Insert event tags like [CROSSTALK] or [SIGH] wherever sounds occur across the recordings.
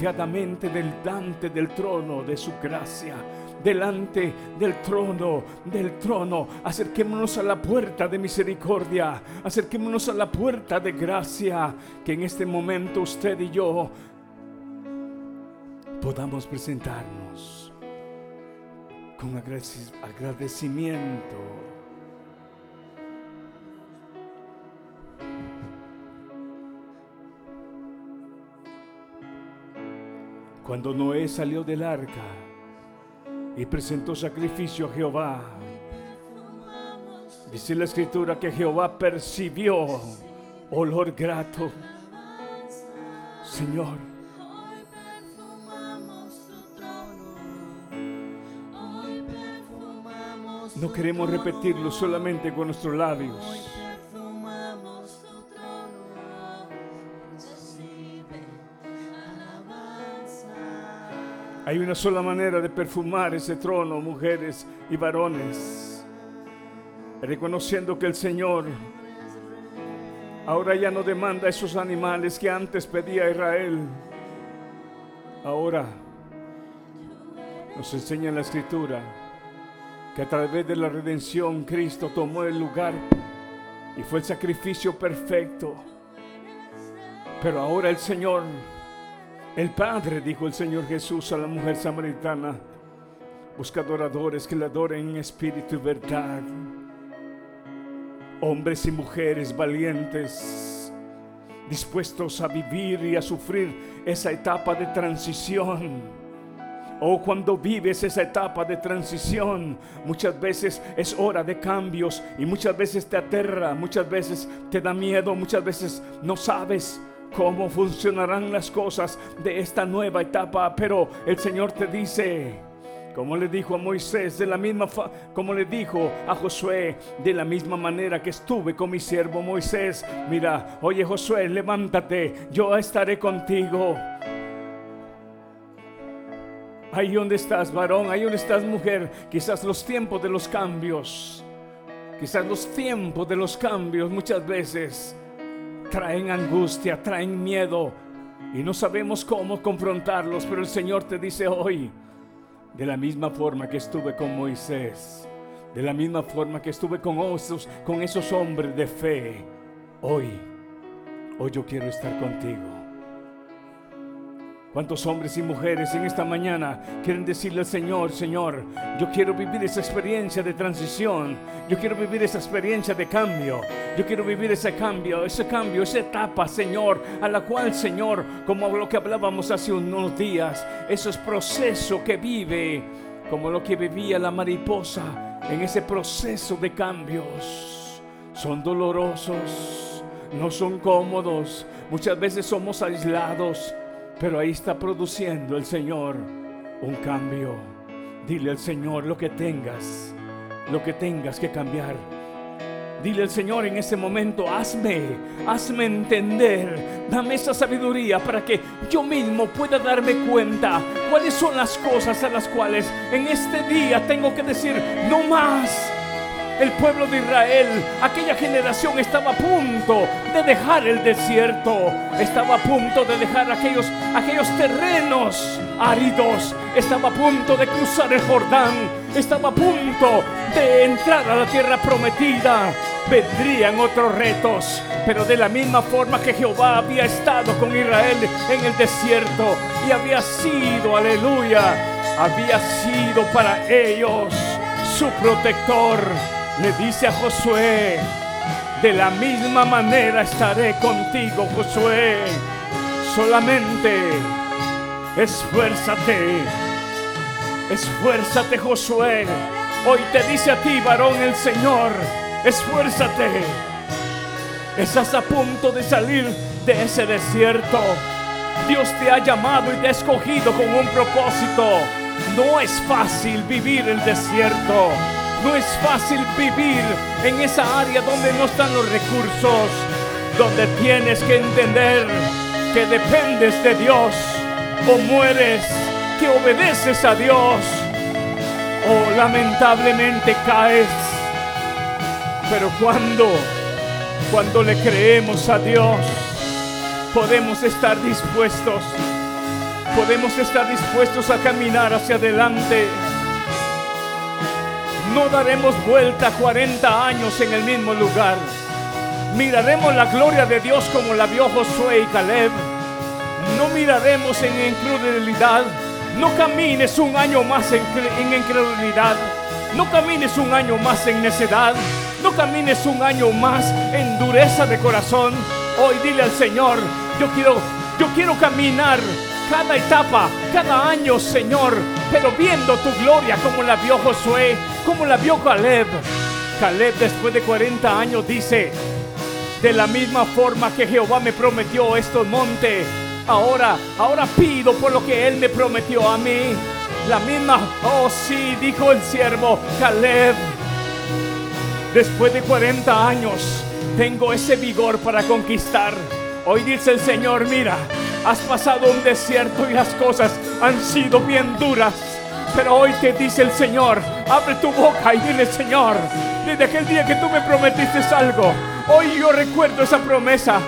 delante del trono de su gracia delante del trono, del trono. Acerquémonos a la puerta de misericordia, acerquémonos a la puerta de gracia, que en este momento usted y yo podamos presentarnos con agradecimiento. Cuando Noé salió del arca, y presentó sacrificio a Jehová. Dice la escritura que Jehová percibió olor grato. Señor, no queremos repetirlo solamente con nuestros labios. Hay una sola manera de perfumar ese trono, mujeres y varones, reconociendo que el Señor ahora ya no demanda esos animales que antes pedía Israel. Ahora nos enseña la escritura que a través de la redención Cristo tomó el lugar y fue el sacrificio perfecto. Pero ahora el Señor el Padre, dijo el Señor Jesús a la mujer samaritana, busca adoradores que le adoren en espíritu y verdad. Hombres y mujeres valientes, dispuestos a vivir y a sufrir esa etapa de transición. O oh, cuando vives esa etapa de transición, muchas veces es hora de cambios y muchas veces te aterra, muchas veces te da miedo, muchas veces no sabes cómo funcionarán las cosas de esta nueva etapa, pero el Señor te dice, como le dijo a Moisés, de la misma como le dijo a Josué, de la misma manera que estuve con mi siervo Moisés. Mira, oye Josué, levántate, yo estaré contigo. Ahí donde estás, varón, ahí donde estás, mujer, quizás los tiempos de los cambios, quizás los tiempos de los cambios muchas veces traen angustia, traen miedo y no sabemos cómo confrontarlos, pero el Señor te dice hoy, de la misma forma que estuve con Moisés, de la misma forma que estuve con esos, con esos hombres de fe, hoy, hoy yo quiero estar contigo. ¿Cuántos hombres y mujeres en esta mañana quieren decirle al Señor, Señor, yo quiero vivir esa experiencia de transición, yo quiero vivir esa experiencia de cambio, yo quiero vivir ese cambio, ese cambio, esa etapa, Señor, a la cual, Señor, como lo que hablábamos hace unos días, ese proceso que vive, como lo que vivía la mariposa en ese proceso de cambios, son dolorosos, no son cómodos, muchas veces somos aislados pero ahí está produciendo el Señor un cambio. Dile al Señor lo que tengas, lo que tengas que cambiar. Dile al Señor en ese momento, hazme, hazme entender, dame esa sabiduría para que yo mismo pueda darme cuenta cuáles son las cosas a las cuales en este día tengo que decir, no más el pueblo de Israel, aquella generación estaba a punto de dejar el desierto, estaba a punto de dejar aquellos, aquellos terrenos áridos, estaba a punto de cruzar el Jordán, estaba a punto de entrar a la tierra prometida. Vendrían otros retos, pero de la misma forma que Jehová había estado con Israel en el desierto y había sido, aleluya, había sido para ellos su protector le dice a Josué, de la misma manera estaré contigo, Josué. Solamente esfuérzate, esfuérzate, Josué. Hoy te dice a ti, varón, el Señor, esfuérzate. Estás a punto de salir de ese desierto. Dios te ha llamado y te ha escogido con un propósito. No es fácil vivir el desierto. No es fácil vivir en esa área donde no están los recursos, donde tienes que entender que dependes de Dios o mueres, que obedeces a Dios o lamentablemente caes. Pero cuando, cuando le creemos a Dios, podemos estar dispuestos podemos estar dispuestos a caminar hacia adelante. No daremos vuelta 40 años en el mismo lugar. Miraremos la gloria de Dios como la vio Josué y Caleb. No miraremos en incredulidad. No camines un año más en, incredulidad. No camines un año más en necedad. No camines un año más en dureza de corazón. Hoy dile al Señor, yo quiero, yo quiero caminar cada etapa, cada año, Señor, pero viendo tu gloria como la vio Josué, como la vio Caleb. Caleb después de 40 años dice, de la misma forma que Jehová me prometió estos montes, ahora, ahora pido por lo que él me prometió a mí. La misma, oh sí, dijo el siervo Caleb. Después de 40 años, tengo ese vigor para conquistar. Hoy dice el Señor, mira, has pasado un desierto y las cosas han sido bien duras. Pero hoy te dice el Señor, abre tu boca y dile, Señor, desde aquel día que tú me prometiste algo, hoy yo recuerdo esa promesa.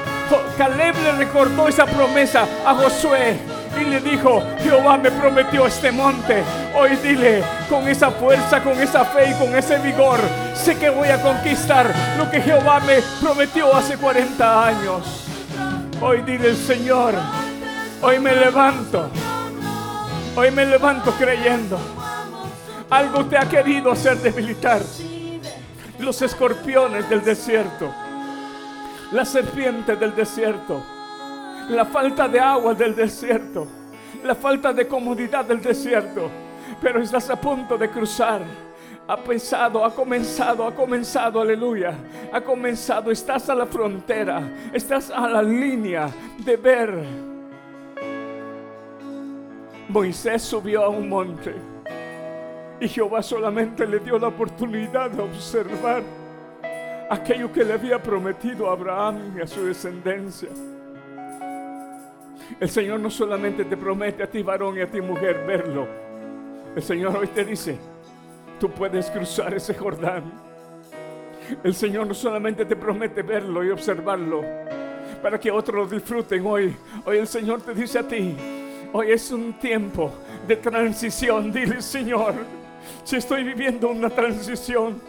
Caleb le recordó esa promesa a Josué y le dijo, Jehová me prometió este monte. Hoy dile, con esa fuerza, con esa fe y con ese vigor, sé que voy a conquistar lo que Jehová me prometió hace 40 años. Hoy dile Señor, hoy me levanto. Hoy me levanto creyendo. Algo te ha querido hacer debilitar. Los escorpiones del desierto. La serpiente del desierto la falta de agua del desierto, la falta de comodidad del desierto, pero estás a punto de cruzar. Ha pensado, ha comenzado, ha comenzado, aleluya. Ha comenzado, estás a la frontera, estás a la línea de ver. Moisés subió a un monte y Jehová solamente le dio la oportunidad de observar aquello que le había prometido a Abraham y a su descendencia. El Señor no solamente te promete a ti varón y a ti mujer verlo. El Señor hoy te dice, tú puedes cruzar ese Jordán. El Señor no solamente te promete verlo y observarlo para que otros lo disfruten hoy. Hoy el Señor te dice a ti, hoy es un tiempo de transición. Dile, Señor, si estoy viviendo una transición,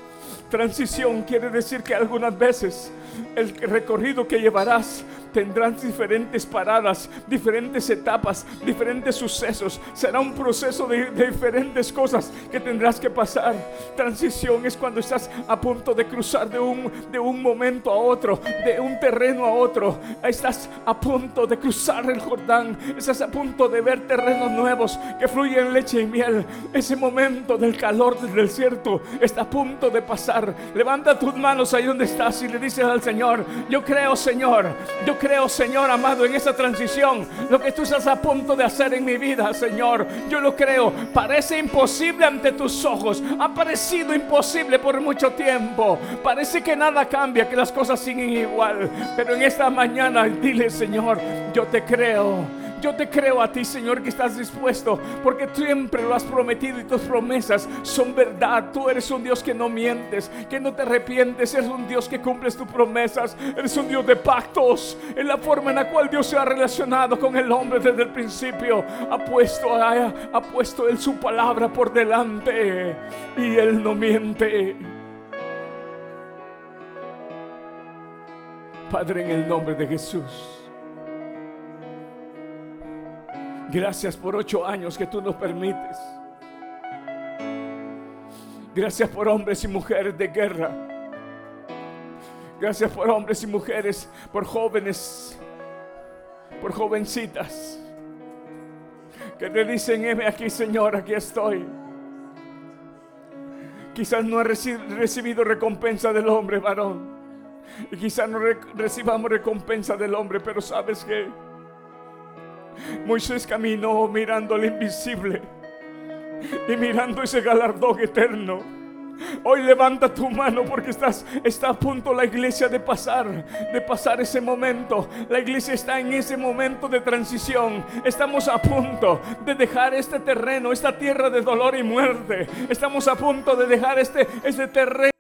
transición quiere decir que algunas veces el recorrido que llevarás tendrás diferentes paradas, diferentes etapas, diferentes sucesos. Será un proceso de, diferentes cosas que tendrás que pasar. Transición es cuando estás a punto de cruzar de un, de un momento a otro, de un terreno a otro. Estás a punto de cruzar el Jordán. Estás a punto de ver terrenos nuevos que fluyen leche y miel. Ese momento del calor del desierto está a punto de pasar. Levanta tus manos ahí donde estás y le dices al Señor, yo creo Señor, yo creo, Señor amado, en esa transición. Lo que tú estás a punto de hacer en mi vida, Señor. Yo lo creo. Parece imposible ante tus ojos. Ha parecido imposible por mucho tiempo. Parece que nada cambia, que las cosas siguen igual. Pero en esta mañana dile, Señor, yo te creo. Yo te creo a ti, Señor, que estás dispuesto, porque siempre lo has prometido y tus promesas son verdad. Tú eres un Dios que no mientes, que no te arrepientes, eres un Dios que cumples tus promesas, eres un Dios de pactos. En la forma en la cual Dios se ha relacionado con el hombre desde el principio, ha puesto, ha, ha puesto Él su palabra por delante y Él no miente. Padre, en el nombre de Jesús. Gracias por ocho años que tú nos permites. Gracias por hombres y mujeres de guerra. Gracias por hombres y mujeres, por jóvenes, por jovencitas que te dicen, heme aquí Señor, aquí estoy. Quizás no he recibido recompensa del hombre, varón. Y quizás no recibamos recompensa del hombre, pero sabes que Moisés caminó mirando al invisible y mirando ese galardón eterno. Hoy levanta tu mano porque estás está a punto la iglesia de pasar, de pasar ese momento. La iglesia está en ese momento de transición. Estamos a punto de dejar este terreno, esta tierra de dolor y muerte. Estamos a punto de dejar este, este terreno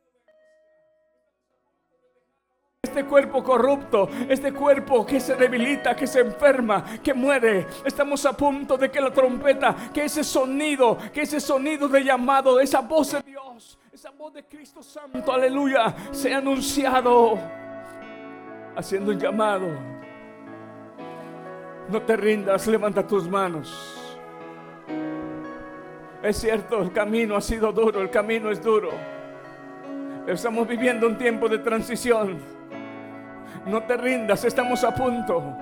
este cuerpo corrupto, este cuerpo que se debilita, que se enferma, que muere. Estamos a punto de que la trompeta, que ese sonido, que ese sonido de llamado, esa voz de Dios, esa voz de Cristo Santo, aleluya, sea anunciado, haciendo un llamado. No te rindas, levanta tus manos. Es cierto, el camino ha sido duro, el camino es duro. Estamos viviendo un tiempo de transición. No te rindas, estamos a punto.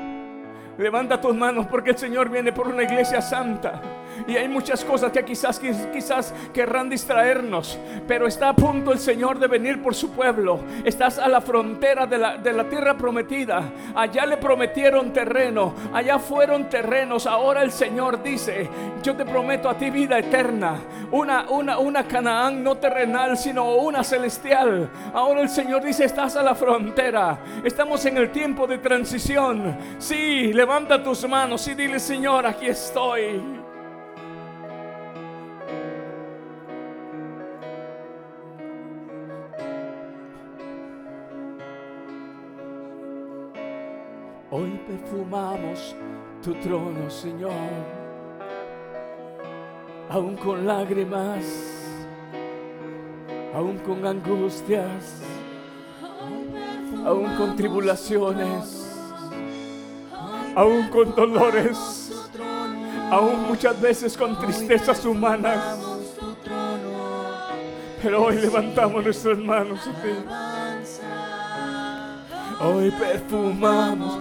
Levanta tus manos porque el Señor viene por una iglesia santa. Y hay muchas cosas que quizás, quizás querrán distraernos. Pero está a punto el Señor de venir por su pueblo. Estás a la frontera de la, de la tierra prometida. Allá le prometieron terreno. Allá fueron terrenos. Ahora el Señor dice, yo te prometo a ti vida eterna. Una, una, una Canaán no terrenal, sino una celestial. Ahora el Señor dice, estás a la frontera. Estamos en el tiempo de transición. Sí, levanta tus manos y dile, Señor, aquí estoy. Hoy perfumamos tu trono, Señor, aún con lágrimas, aún con angustias, aún con tribulaciones, aún con dolores, aún muchas veces con tristezas humanas. Pero hoy levantamos nuestras manos a ti. Hoy perfumamos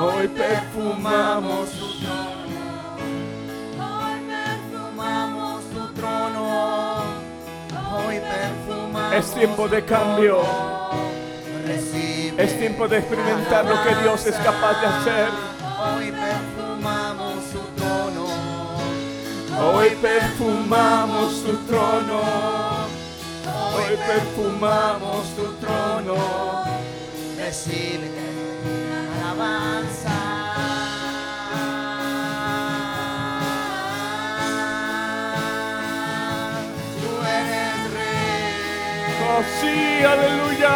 Hoy perfumamos tu trono. Hoy perfumamos tu trono. Hoy perfumamos Es tiempo de cambio. Recibe Es tiempo de experimentar lo que Dios es capaz de hacer. Hoy perfumamos tu trono. Hoy perfumamos tu trono. Hoy perfumamos tu trono. Recibe sí, aleluya.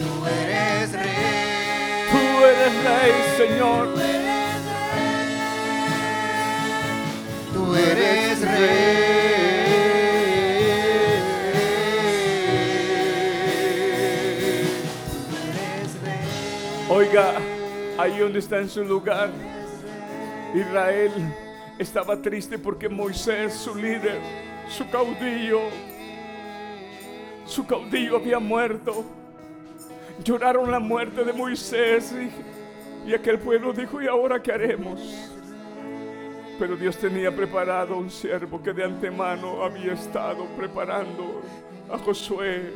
Tú eres rey. Tú eres rey, Señor. Tú eres rey. Tú Oiga, ahí donde está en su lugar, Israel estaba triste porque Moisés, su líder, su caudillo, su caudillo había muerto. Lloraron la muerte de Moisés y, y aquel pueblo dijo, ¿y ahora qué haremos? Pero Dios tenía preparado un siervo que de antemano había estado preparando a Josué,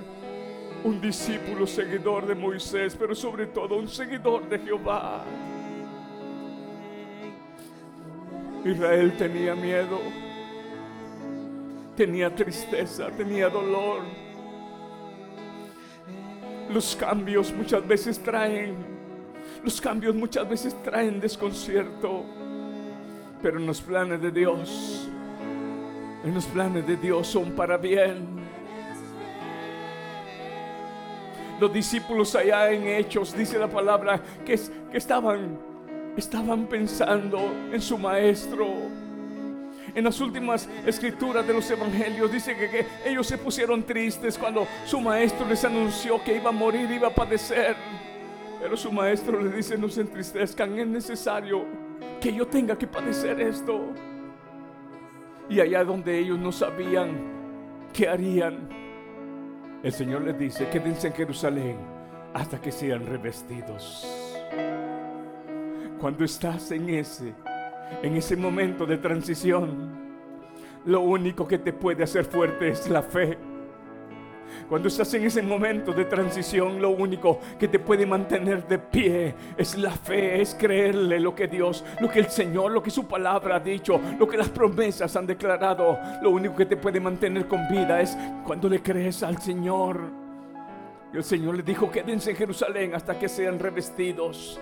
un discípulo seguidor de Moisés, pero sobre todo un seguidor de Jehová. Israel tenía miedo, tenía tristeza, tenía dolor. Los cambios muchas veces traen, los cambios muchas veces traen desconcierto. Pero en los planes de Dios, en los planes de Dios son para bien. Los discípulos allá en Hechos, dice la palabra, que, que estaban, estaban pensando en su maestro. En las últimas escrituras de los evangelios dice que, ellos se pusieron tristes cuando su maestro les anunció que iba a morir, iba a padecer. Pero su maestro les dice, no se entristezcan, es necesario que yo tenga que padecer esto. Y allá donde ellos no sabían qué harían, el Señor les dice, quédense en Jerusalén hasta que sean revestidos. Cuando estás en ese, en ese momento de transición, lo único que te puede hacer fuerte es la fe. Cuando estás en ese momento de transición, lo único que te puede mantener de pie es la fe, es creerle lo que Dios, lo que el Señor, lo que su palabra ha dicho, lo que las promesas han declarado. Lo único que te puede mantener con vida es cuando le crees al Señor. Y el Señor le dijo, quédense en Jerusalén hasta que sean revestidos.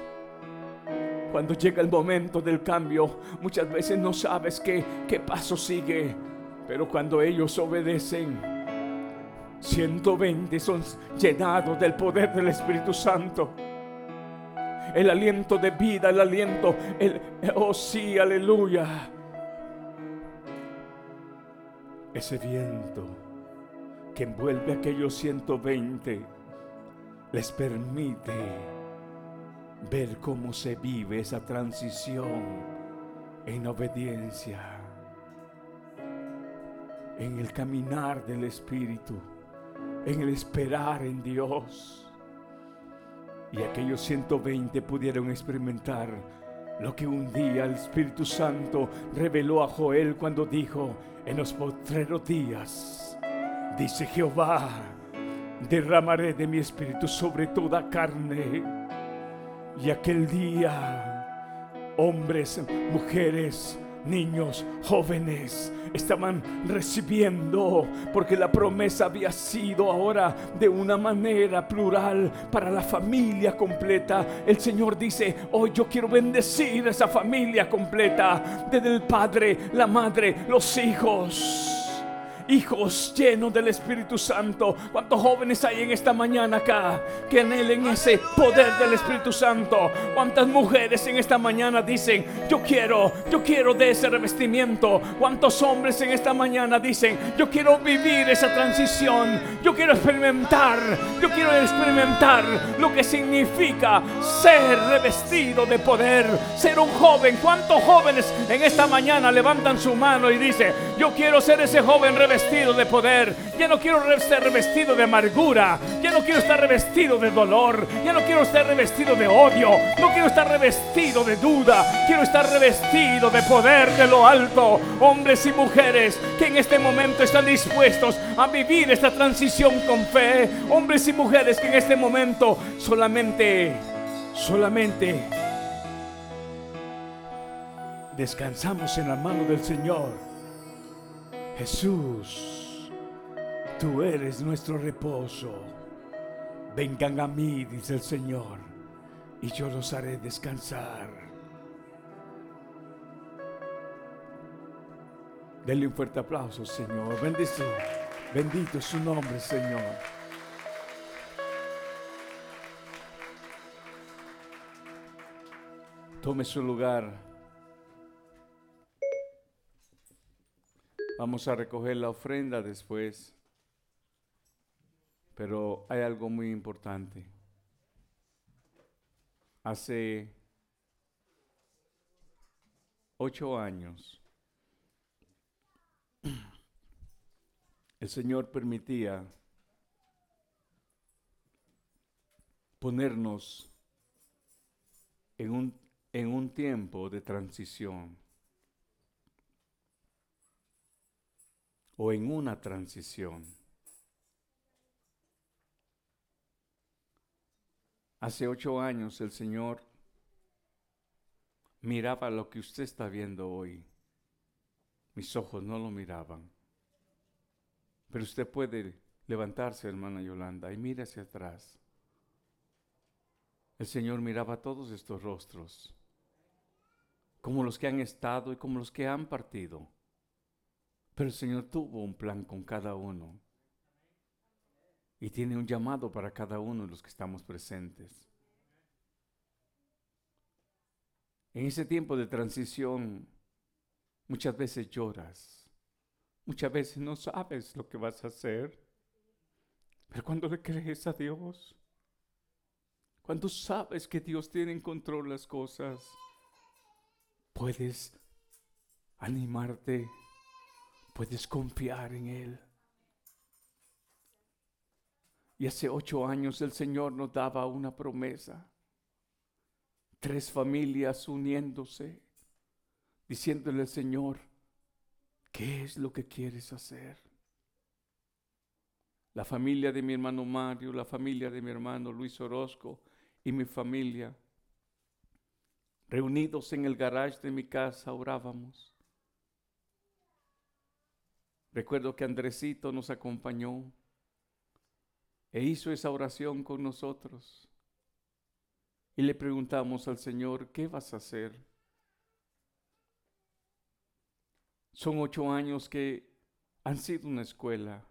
Cuando llega el momento del cambio, muchas veces no sabes qué, qué paso sigue. Pero cuando ellos obedecen, 120 son llenados del poder del Espíritu Santo. El aliento de vida, el aliento, el, oh sí, aleluya. Ese viento que envuelve a aquellos 120 les permite ver cómo se vive esa transición en obediencia, en el caminar del Espíritu en el esperar en Dios. Y aquellos 120 pudieron experimentar lo que un día el Espíritu Santo reveló a Joel cuando dijo, en los postreros días, dice Jehová, derramaré de mi espíritu sobre toda carne. Y aquel día, hombres, mujeres, niños, jóvenes estaban recibiendo, porque la promesa había sido ahora de una manera plural para la familia completa. El Señor dice, hoy yo quiero bendecir a esa familia completa, desde el Padre, la Madre, los hijos hijos llenos del Espíritu Santo. ¿Cuántos jóvenes hay en esta mañana acá que anhelen ese poder del Espíritu Santo? ¿Cuántas mujeres en esta mañana dicen, yo quiero, yo quiero de ese revestimiento? ¿Cuántos hombres en esta mañana dicen, yo quiero vivir esa transición? Yo quiero experimentar, yo quiero experimentar lo que significa ser revestido de poder, ser un joven. ¿Cuántos jóvenes en esta mañana levantan su mano y dicen, yo quiero ser ese joven revestido? Revestido de poder, ya no quiero ser revestido de amargura, ya no quiero estar revestido de dolor, ya no quiero estar revestido de odio, no quiero estar revestido de duda, quiero estar revestido de poder de lo alto. Hombres y mujeres que en este momento están dispuestos a vivir esta transición con fe, hombres y mujeres que en este momento solamente, solamente descansamos en la mano del Señor Jesús, tú eres nuestro reposo. Vengan a mí, dice el Señor, y yo los haré descansar. Denle un fuerte aplauso, Señor. Bendito, bendito su nombre, Señor. Tome su lugar. Vamos a recoger la ofrenda después. Pero hay algo muy importante. Hace ocho años, el Señor permitía ponernos en un, en un tiempo de transición. O en una transición. Hace ocho años el Señor miraba lo que usted está viendo hoy. Mis ojos no lo miraban. Pero usted puede levantarse, hermana Yolanda, y mire hacia atrás. El Señor miraba todos estos rostros, como los que han estado y como los que han partido. Pero el Señor tuvo un plan con cada uno. Y tiene un llamado para cada uno de los que estamos presentes. En ese tiempo de transición, muchas veces lloras. Muchas veces no sabes lo que vas a hacer. Pero cuando le crees a Dios, cuando sabes que Dios tiene en control las cosas, puedes animarte Puedes confiar en Él. Y hace ocho años el Señor nos daba una promesa. Tres familias uniéndose, diciéndole al Señor, ¿qué es lo que quieres hacer? la familia de mi hermano Mario, la familia de mi hermano Luis Orozco y mi familia. Reunidos en el garage de mi casa orábamos. Recuerdo que Andresito nos acompañó e hizo esa oración con nosotros. Y le preguntamos al Señor, ¿qué vas a hacer? Son ocho años que han sido una escuela.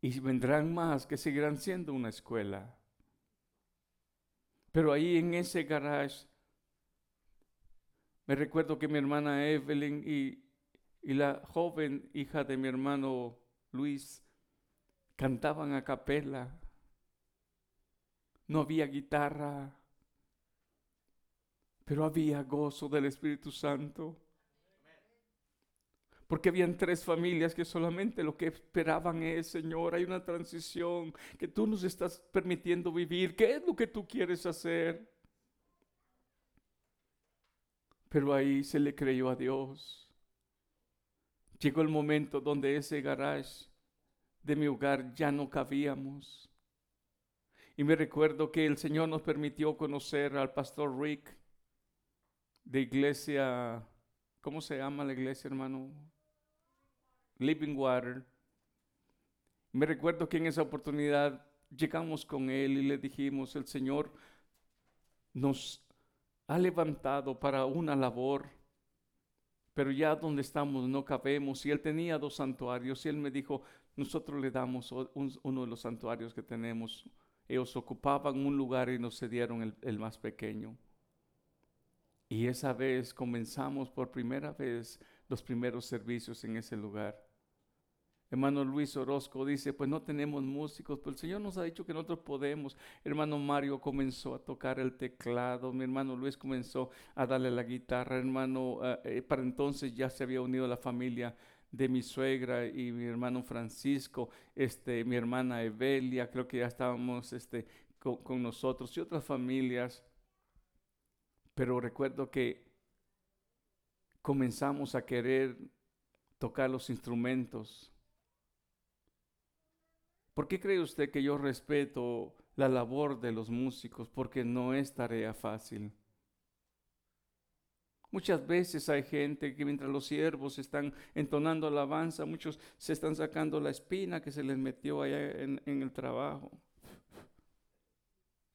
Y vendrán más que seguirán siendo una escuela. Pero ahí en ese garage, me recuerdo que mi hermana Evelyn y, y la joven hija de mi hermano Luis cantaban a capela. No había guitarra, pero había gozo del Espíritu Santo. Porque habían tres familias que solamente lo que esperaban es, Señor, hay una transición que tú nos estás permitiendo vivir. ¿Qué es lo que tú quieres hacer? Pero ahí se le creyó a Dios. Llegó el momento donde ese garage de mi hogar ya no cabíamos. Y me recuerdo que el Señor nos permitió conocer al pastor Rick de iglesia, ¿cómo se llama la iglesia, hermano? Living Water. Me recuerdo que en esa oportunidad llegamos con él y le dijimos, el Señor nos ha levantado para una labor, pero ya donde estamos no cabemos. Y él tenía dos santuarios y él me dijo, nosotros le damos uno de los santuarios que tenemos. Ellos ocupaban un lugar y nos cedieron el, el más pequeño. Y esa vez comenzamos por primera vez los primeros servicios en ese lugar. Hermano Luis Orozco dice, pues no tenemos músicos, pero el Señor nos ha dicho que nosotros podemos. Hermano Mario comenzó a tocar el teclado, mi hermano Luis comenzó a darle la guitarra, hermano, eh, eh, para entonces ya se había unido la familia de mi suegra y mi hermano Francisco, este, mi hermana Evelia, creo que ya estábamos este, con nosotros y otras familias. Pero recuerdo que comenzamos a querer tocar los instrumentos ¿Por qué cree usted que yo respeto la labor de los músicos? Porque no es tarea fácil. Muchas veces hay gente que mientras los siervos están entonando alabanza, muchos se están sacando la espina que se les metió allá en, en el trabajo.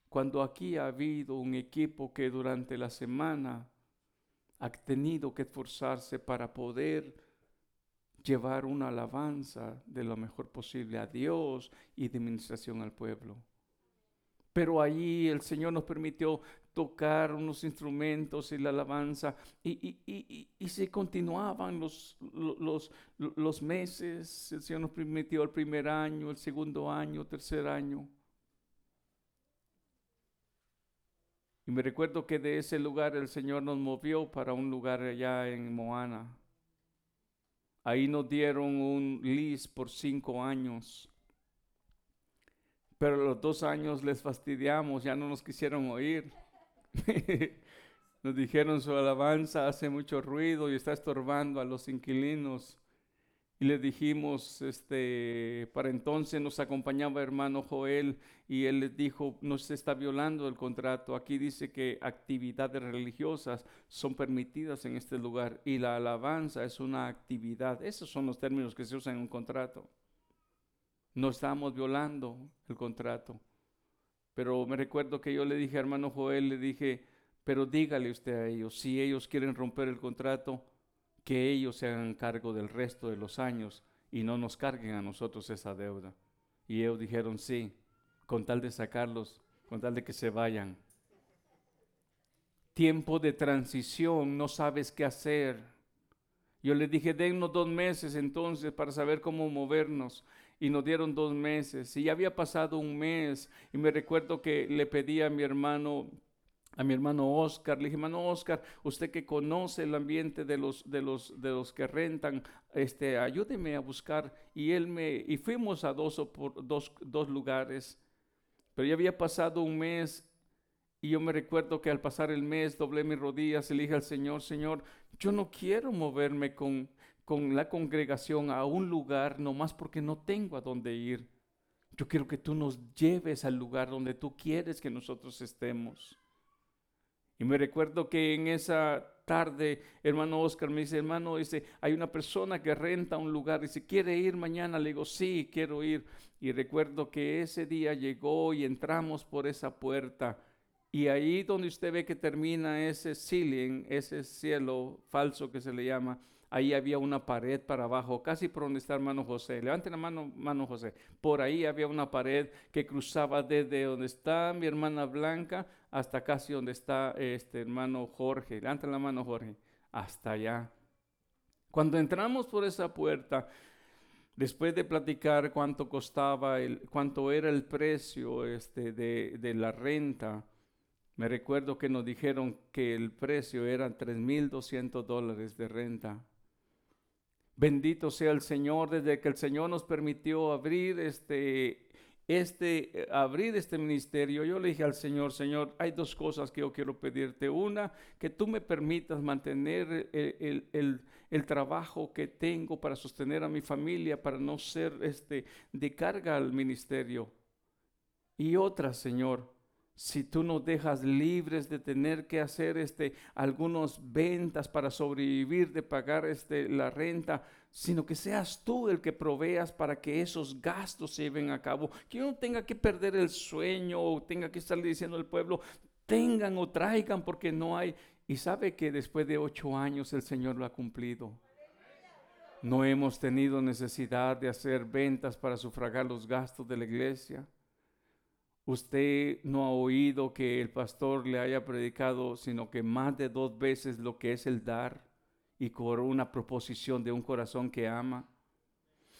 Cuando aquí ha habido un equipo que durante la semana ha tenido que esforzarse para poder llevar una alabanza de lo mejor posible a Dios y de administración al pueblo. Pero allí el Señor nos permitió tocar unos instrumentos y la alabanza y, y, se continuaban los, los, los meses. El Señor nos permitió el primer año, el segundo año, tercer año. Y me recuerdo que de ese lugar el Señor nos movió para un lugar allá en Moana. Ahí nos dieron un lease por cinco años. Pero los dos años les fastidiamos, ya no nos quisieron oír. [LAUGHS] nos dijeron su alabanza hace mucho ruido y está estorbando a los inquilinos. Y le dijimos, este, para entonces nos acompañaba hermano Joel y él les dijo, no se está violando el contrato. Aquí dice que actividades religiosas son permitidas en este lugar y la alabanza es una actividad. Esos son los términos que se usan en un contrato. No estamos violando el contrato. Pero me recuerdo que yo le dije, hermano Joel, le dije, pero dígale usted a ellos, si ellos quieren romper el contrato, que ellos se hagan cargo del resto de los años y no nos carguen a nosotros esa deuda. Y ellos dijeron sí, con tal de sacarlos, con tal de que se vayan. Tiempo de transición, no sabes qué hacer. Yo les dije, dennos dos meses entonces para saber cómo movernos. Y nos dieron dos meses. Y ya había pasado un mes. Y me recuerdo que le pedí a mi hermano a mi hermano Oscar, le dije, hermano Oscar, usted que conoce el ambiente de los, de los, de los que rentan, este, ayúdeme a buscar. Y él me, y fuimos a dos, por, dos, dos lugares, pero ya había pasado un mes y yo me recuerdo que al pasar el mes doblé mis rodillas y le dije al Señor, Señor, yo no quiero moverme con, con la congregación a un lugar nomás porque no tengo a dónde ir. Yo quiero que tú nos lleves al lugar donde tú quieres que nosotros estemos. Y me recuerdo que en esa tarde, hermano Oscar me dice, hermano, dice, hay una persona que renta un lugar, dice, ¿quiere ir mañana? Le digo, sí, quiero ir. Y recuerdo que ese día llegó y entramos por esa puerta. Y ahí donde usted ve que termina ese ceiling, ese cielo falso que se le llama, ahí había una pared para abajo, casi por donde está hermano José. Levante la mano, hermano José. Por ahí había una pared que cruzaba desde donde está mi hermana Blanca hasta casi donde está este hermano Jorge. Levante la mano, Jorge. Hasta allá. Cuando entramos por esa puerta, después de platicar cuánto costaba, el, cuánto era el precio este, de, de la renta, me recuerdo que nos dijeron que el precio era 3.200 dólares de renta. Bendito sea el Señor, desde que el Señor nos permitió abrir este, este, abrir este ministerio, yo le dije al Señor, Señor, hay dos cosas que yo quiero pedirte. Una, que tú me permitas mantener el, el, el, trabajo que tengo para sostener a mi familia, para no ser este, de carga al ministerio. Y otra, Señor, si tú nos dejas libres de tener que hacer este algunas ventas para sobrevivir, de pagar este la renta, sino que seas tú el que proveas para que esos gastos se lleven a cabo, que yo no tenga que perder el sueño o tenga que estarle diciendo al pueblo, tengan o traigan porque no hay. Y sabe que después de ocho años el Señor lo ha cumplido. No hemos tenido necesidad de hacer ventas para sufragar los gastos de la iglesia. Usted no ha oído que el pastor le haya predicado, sino que más de dos veces lo que es el dar y por una proposición de un corazón que ama.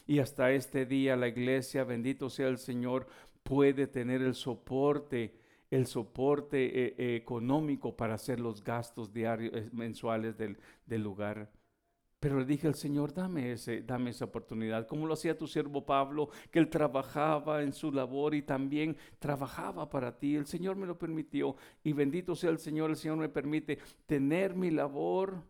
Y hasta este día la iglesia, bendito sea el Señor, puede tener el soporte, el soporte eh, eh, económico para hacer los gastos diarios, eh, mensuales del, del lugar. Pero le dije al Señor, dame, ese, dame esa oportunidad, como lo hacía tu siervo Pablo, que él trabajaba en su labor y también trabajaba para ti. El Señor me lo permitió y bendito sea el Señor, el Señor me permite tener mi labor,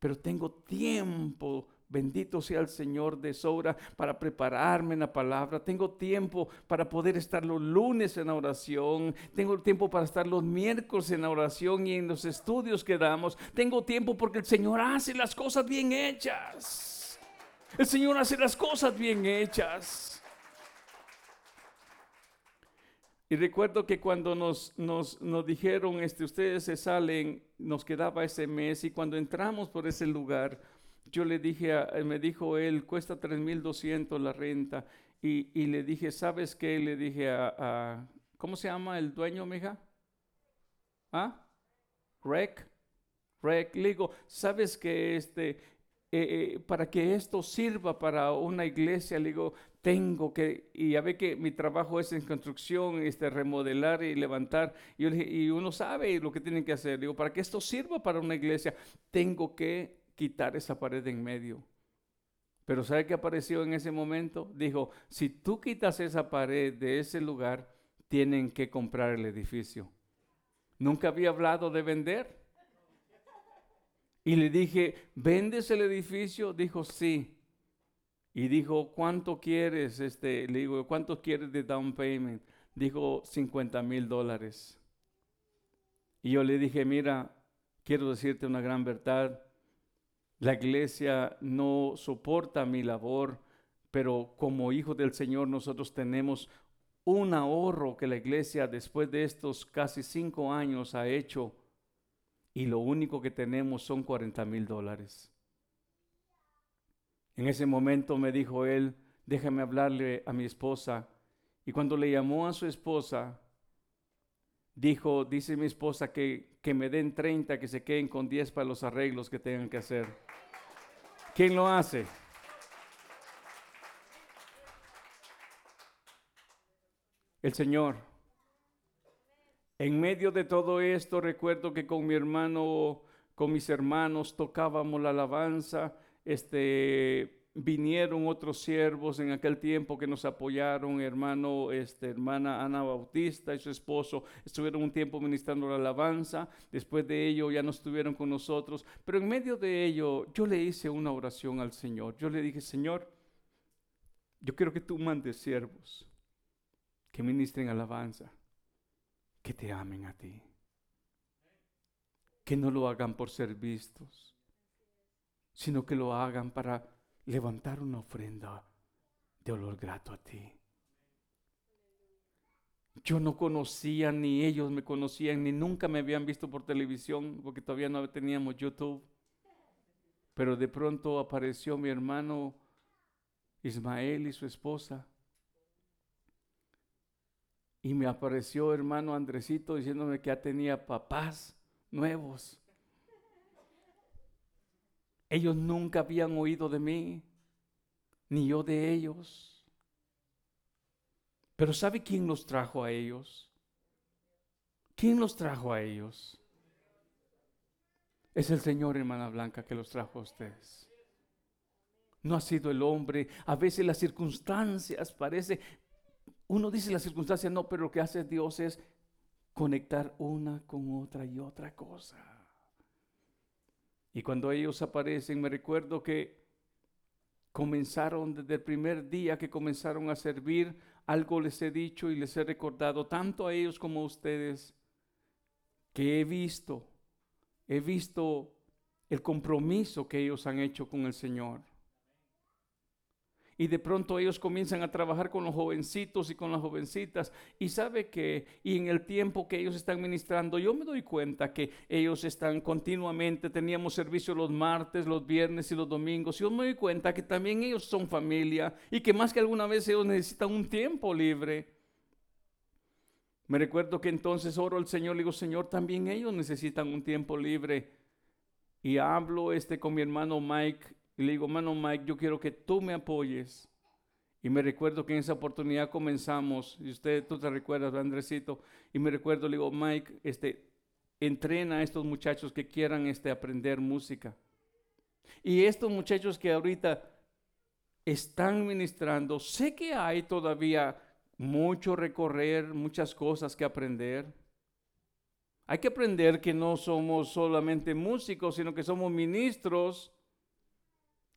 pero tengo tiempo Bendito sea el Señor de sobra para prepararme en la palabra. Tengo tiempo para poder estar los lunes en oración. Tengo tiempo para estar los miércoles en oración y en los estudios que damos. Tengo tiempo porque el Señor hace las cosas bien hechas. El Señor hace las cosas bien hechas. Y recuerdo que cuando nos, nos, nos, dijeron, este, ustedes se salen, nos quedaba ese mes y cuando entramos por ese lugar, yo le dije, a, me dijo él, cuesta 3.200 la renta. Y, y, le dije, ¿sabes qué? Le dije a, ¿cómo se llama el dueño, mija? ¿Ah? Rec. Rec. Le digo, ¿sabes qué? Este, eh, eh, para que esto sirva para una iglesia, le digo, tengo que, y ya ve que mi trabajo es en construcción, este, remodelar y levantar, y, le uno sabe lo que tienen que hacer, digo, para que esto sirva para una iglesia, tengo que quitar esa pared de en medio. Pero ¿sabe qué apareció en ese momento? Dijo, si tú quitas esa pared de ese lugar, tienen que comprar el edificio. Nunca había hablado de vender. Y le dije, ¿vendes el edificio? Dijo, sí. Y dijo, ¿cuánto quieres? Este, le digo, ¿cuánto quieres de down payment? Dijo, 50 mil dólares. Y yo le dije, mira, quiero decirte una gran verdad. La iglesia no soporta mi labor, pero como hijo del Señor nosotros tenemos un ahorro que la iglesia después de estos casi cinco años ha hecho y lo único que tenemos son 40 mil dólares. En ese momento me dijo él, déjame hablarle a mi esposa. Y cuando le llamó a su esposa, dijo, dice mi esposa que, que me den 30, que se queden con 10 para los arreglos que tengan que hacer. ¿Quién lo hace? El Señor. En medio de todo esto, recuerdo que con mi hermano, con mis hermanos, tocábamos la alabanza. Este, vinieron otros siervos en aquel tiempo que nos apoyaron, hermano, este, hermana Ana Bautista y su esposo, estuvieron un tiempo ministrando la alabanza, después de ello ya no estuvieron con nosotros, pero en medio de ello yo le hice una oración al Señor, yo le dije, Señor, yo quiero que tú mandes siervos que ministren alabanza, que te amen a ti, que no lo hagan por ser vistos, sino que lo hagan para levantar una ofrenda de olor grato a ti. Yo no conocía, ni ellos me conocían, ni nunca me habían visto por televisión, porque todavía no teníamos YouTube. Pero de pronto apareció mi hermano Ismael y su esposa. Y me apareció hermano Andresito diciéndome que ya tenía papás nuevos. Ellos nunca habían oído de mí, ni yo de ellos. Pero ¿sabe quién los trajo a ellos? ¿Quién los trajo a ellos? Es el Señor, hermana Blanca, que los trajo a ustedes. No ha sido el hombre. A veces las circunstancias parece, uno dice las circunstancias no, pero lo que hace Dios es conectar una con otra y otra cosa. Y cuando ellos aparecen, me recuerdo que comenzaron desde el primer día que comenzaron a servir, algo les he dicho y les he recordado tanto a ellos como a ustedes, que he visto, he visto el compromiso que ellos han hecho con el Señor y de pronto ellos comienzan a trabajar con los jovencitos y con las jovencitas y sabe que y en el tiempo que ellos están ministrando yo me doy cuenta que ellos están continuamente teníamos servicio los martes, los viernes y los domingos yo me doy cuenta que también ellos son familia y que más que alguna vez ellos necesitan un tiempo libre. Me recuerdo que entonces oro al Señor, le digo, Señor, también ellos necesitan un tiempo libre. Y hablo este con mi hermano Mike y le digo, mano Mike, yo quiero que tú me apoyes. Y me recuerdo que en esa oportunidad comenzamos, y usted, tú te recuerdas, Andresito, y me recuerdo, le digo, Mike, este, entrena a estos muchachos que quieran este, aprender música. Y estos muchachos que ahorita están ministrando, sé que hay todavía mucho recorrer, muchas cosas que aprender. Hay que aprender que no somos solamente músicos, sino que somos ministros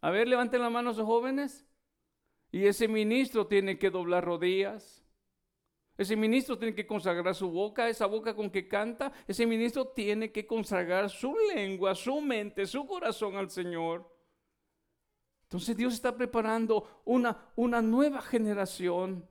a ver, levanten la mano esos jóvenes. Y ese ministro tiene que doblar rodillas. Ese ministro tiene que consagrar su boca, esa boca con que canta. Ese ministro tiene que consagrar su lengua, su mente, su corazón al Señor. Entonces Dios está preparando una, una nueva generación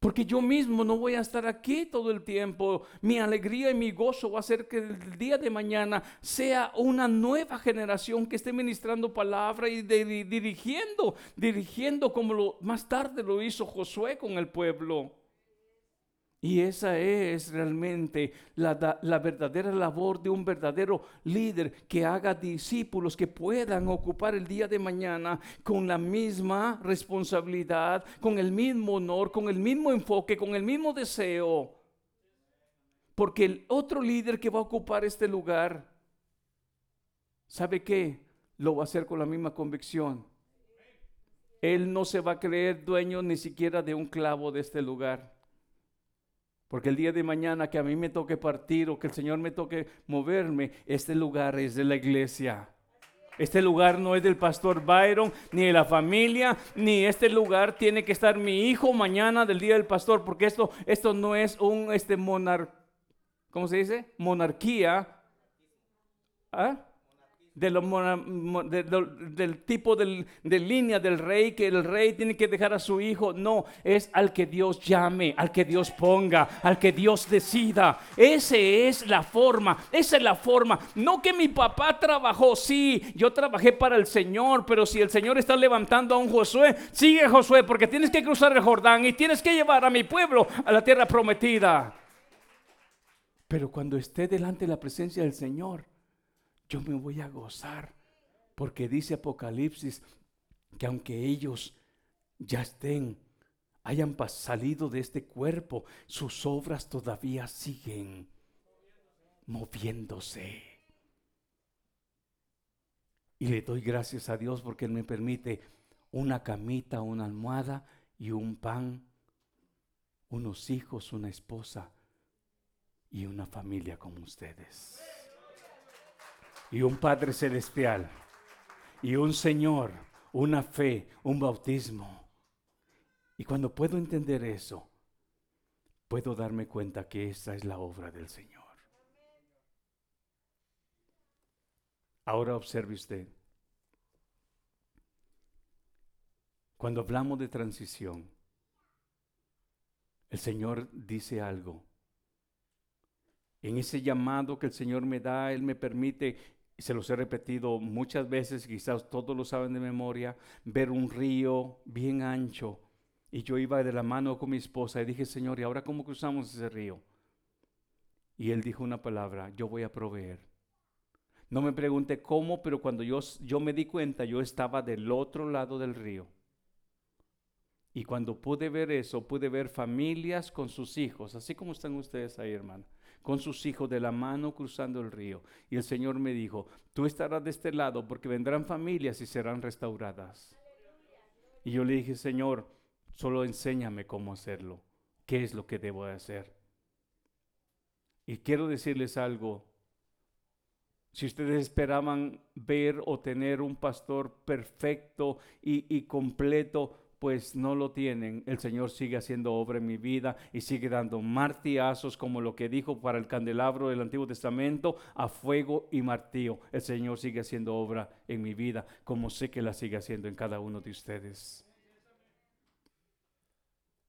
porque yo mismo no voy a estar aquí todo el tiempo. Mi alegría y mi gozo va a ser que el día de mañana sea una nueva generación que esté ministrando palabra y dirigiendo, dirigiendo como lo, más tarde lo hizo Josué con el pueblo. Y esa es realmente la, verdadera labor de un verdadero líder que haga discípulos que puedan ocupar el día de mañana con la misma responsabilidad, con el mismo honor, con el mismo enfoque, con el mismo deseo. Porque el otro líder que va a ocupar este lugar, ¿sabe qué? Lo va a hacer con la misma convicción. Él no se va a creer dueño ni siquiera de un clavo de este lugar. Porque el día de mañana que a mí me toque partir o que el Señor me toque moverme, este lugar es de la iglesia. Este lugar no es del pastor Byron, ni de la familia, ni este lugar tiene que estar mi hijo mañana del día del pastor, porque esto, esto no es un este monar, ¿cómo se dice? Monarquía. ¿Ah? Del tipo de línea del rey, que el rey tiene que dejar a su hijo. No, es al que Dios llame, al que Dios ponga, al que Dios decida. Esa es la forma, esa es la forma. No que mi papá trabajó, sí, yo trabajé para el Señor, pero si el Señor está levantando a un Josué, sigue Josué, porque tienes que cruzar el Jordán y tienes que llevar a mi pueblo a la tierra prometida. Pero cuando esté delante de la presencia del Señor, yo me voy a gozar. Porque dice Apocalipsis que aunque ellos ya estén, hayan salido de este cuerpo, sus obras todavía siguen moviéndose. Y le doy gracias a Dios porque Él me permite una camita, una almohada y un pan, unos hijos, una esposa y una familia como ustedes. Y un Padre Celestial y un Señor, una fe, un bautismo. Y cuando puedo entender eso, puedo darme cuenta que esa es la obra del Señor. Ahora observe usted. Cuando hablamos de transición, el Señor dice algo. En ese llamado que el Señor me da, Él me permite, se los he repetido muchas veces, quizás todos lo saben de memoria, ver un río bien ancho. Y yo iba de la mano con mi esposa y dije, Señor, ¿y ahora cómo cruzamos ese río? Y Él dijo una palabra, yo voy a proveer. No me pregunte cómo, pero cuando yo, yo me di cuenta, yo estaba del otro lado del río. Y cuando pude ver eso, pude ver familias con sus hijos, así como están ustedes ahí, hermano, con sus hijos de la mano cruzando el río. Y el Señor me dijo, tú estarás de este lado porque vendrán familias y serán restauradas. Y yo le dije, Señor, solo enséñame cómo hacerlo, qué es lo que debo hacer. Y quiero decirles algo, si ustedes esperaban ver o tener un pastor perfecto y, y completo, pues no lo tienen. El Señor sigue haciendo obra en mi vida y sigue dando martillazos como lo que dijo para el candelabro del Antiguo Testamento, a fuego y martillo. El Señor sigue haciendo obra en mi vida, como sé que la sigue haciendo en cada uno de ustedes.